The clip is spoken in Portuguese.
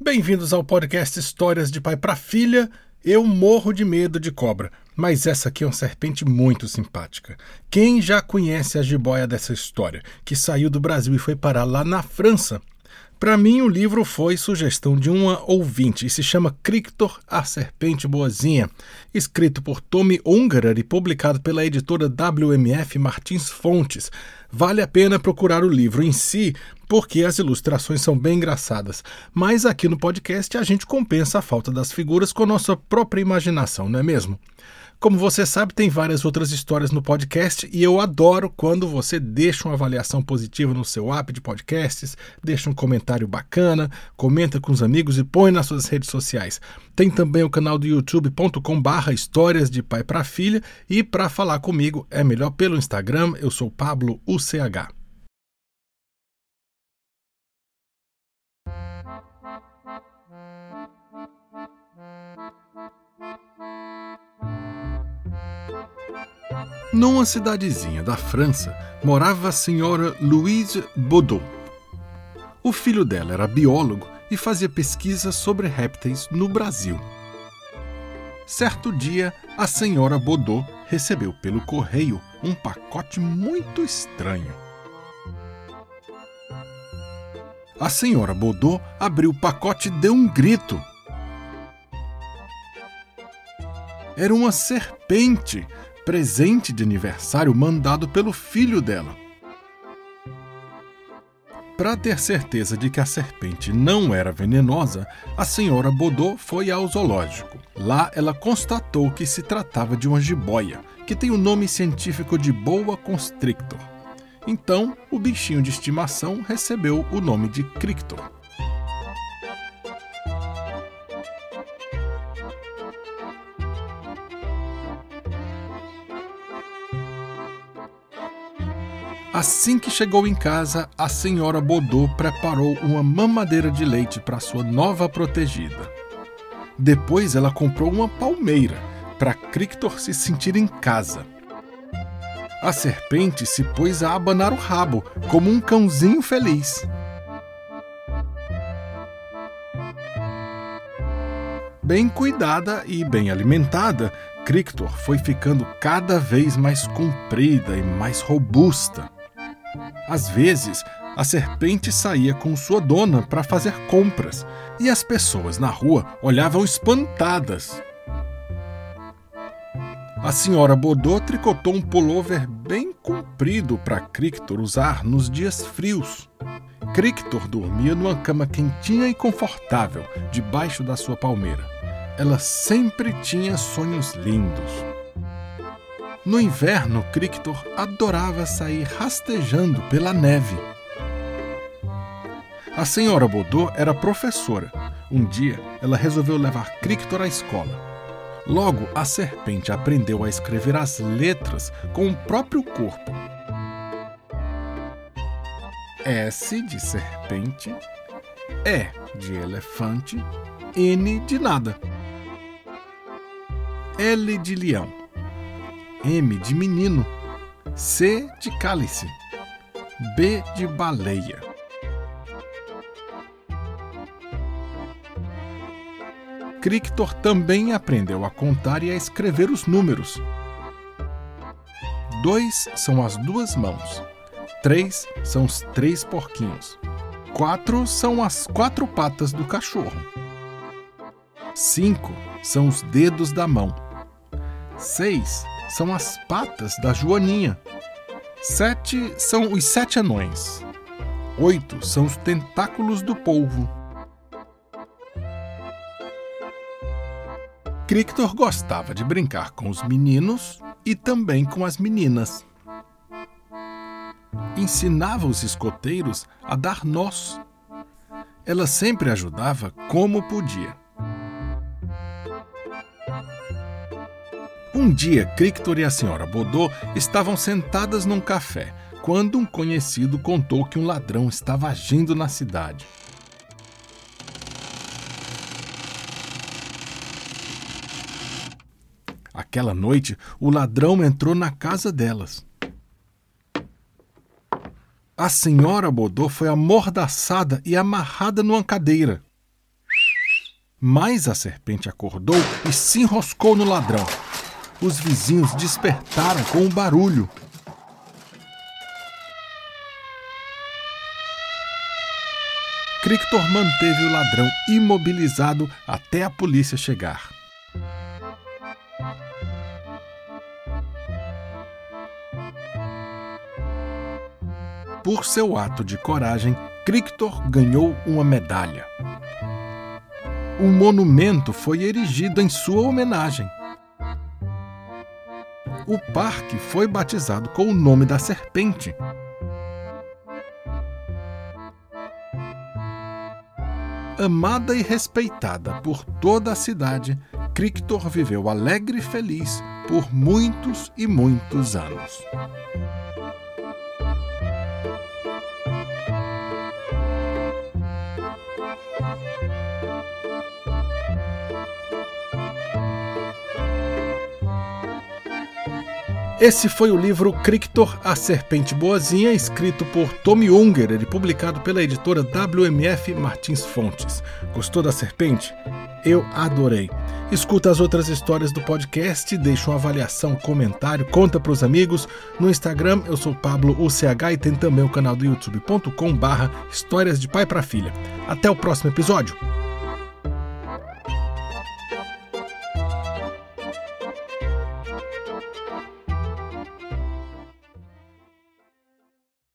Bem-vindos ao podcast Histórias de Pai para Filha. Eu morro de medo de cobra, mas essa aqui é uma serpente muito simpática. Quem já conhece a jiboia dessa história, que saiu do Brasil e foi parar lá na França? Para mim, o livro foi sugestão de uma ouvinte e se chama Crictor, a Serpente Boazinha, escrito por Tommy Ungerer e publicado pela editora WMF Martins Fontes. Vale a pena procurar o livro em si, porque as ilustrações são bem engraçadas. Mas aqui no podcast a gente compensa a falta das figuras com a nossa própria imaginação, não é mesmo? Como você sabe, tem várias outras histórias no podcast e eu adoro quando você deixa uma avaliação positiva no seu app de podcasts, deixa um comentário bacana, comenta com os amigos e põe nas suas redes sociais. Tem também o canal do youtube.com/barra histórias de pai para filha e para falar comigo é melhor pelo Instagram. Eu sou Pablo UCH. Numa cidadezinha da França morava a senhora Louise Baudot. O filho dela era biólogo e fazia pesquisas sobre répteis no Brasil. Certo dia, a senhora Baudot recebeu pelo correio um pacote muito estranho. A senhora Baudot abriu o pacote e deu um grito. Era uma serpente presente de aniversário mandado pelo filho dela. Para ter certeza de que a serpente não era venenosa, a senhora Bodô foi ao zoológico. Lá ela constatou que se tratava de uma jiboia, que tem o nome científico de boa constrictor. Então, o bichinho de estimação recebeu o nome de crictor. Assim que chegou em casa, a senhora Bodô preparou uma mamadeira de leite para sua nova protegida. Depois ela comprou uma palmeira para Crictor se sentir em casa. A serpente se pôs a abanar o rabo, como um cãozinho feliz. Bem cuidada e bem alimentada, Crictor foi ficando cada vez mais comprida e mais robusta. Às vezes, a serpente saía com sua dona para fazer compras e as pessoas na rua olhavam espantadas. A senhora Bodô tricotou um pullover bem comprido para Crictor usar nos dias frios. Crictor dormia numa cama quentinha e confortável debaixo da sua palmeira. Ela sempre tinha sonhos lindos. No inverno, Crictor adorava sair rastejando pela neve. A senhora Bodô era professora. Um dia, ela resolveu levar Crictor à escola. Logo, a serpente aprendeu a escrever as letras com o próprio corpo. S de serpente, E de elefante, N de nada. L de leão. M de menino, C de cálice, B de baleia. Crictor também aprendeu a contar e a escrever os números. Dois são as duas mãos. Três são os três porquinhos. Quatro são as quatro patas do cachorro. Cinco são os dedos da mão. Seis são as patas da Joaninha. Sete são os sete anões. Oito são os tentáculos do polvo. Crictor gostava de brincar com os meninos e também com as meninas. Ensinava os escoteiros a dar nós. Ela sempre ajudava como podia. Um dia, Crictor e a senhora Bodô estavam sentadas num café quando um conhecido contou que um ladrão estava agindo na cidade. Aquela noite, o ladrão entrou na casa delas. A senhora Bodô foi amordaçada e amarrada numa cadeira. Mas a serpente acordou e se enroscou no ladrão. Os vizinhos despertaram com um barulho. Crictor manteve o ladrão imobilizado até a polícia chegar. Por seu ato de coragem, Crictor ganhou uma medalha. Um monumento foi erigido em sua homenagem. O parque foi batizado com o nome da serpente. Amada e respeitada por toda a cidade, Crictor viveu alegre e feliz por muitos e muitos anos. Esse foi o livro Crictor, a Serpente Boazinha, escrito por Tommy Unger e publicado pela editora WMF Martins Fontes. Gostou da serpente? Eu adorei. Escuta as outras histórias do podcast, deixa uma avaliação, comentário, conta para os amigos. No Instagram eu sou Pablo UCH e tem também o canal do youtube.com barra Histórias de Pai para Filha. Até o próximo episódio.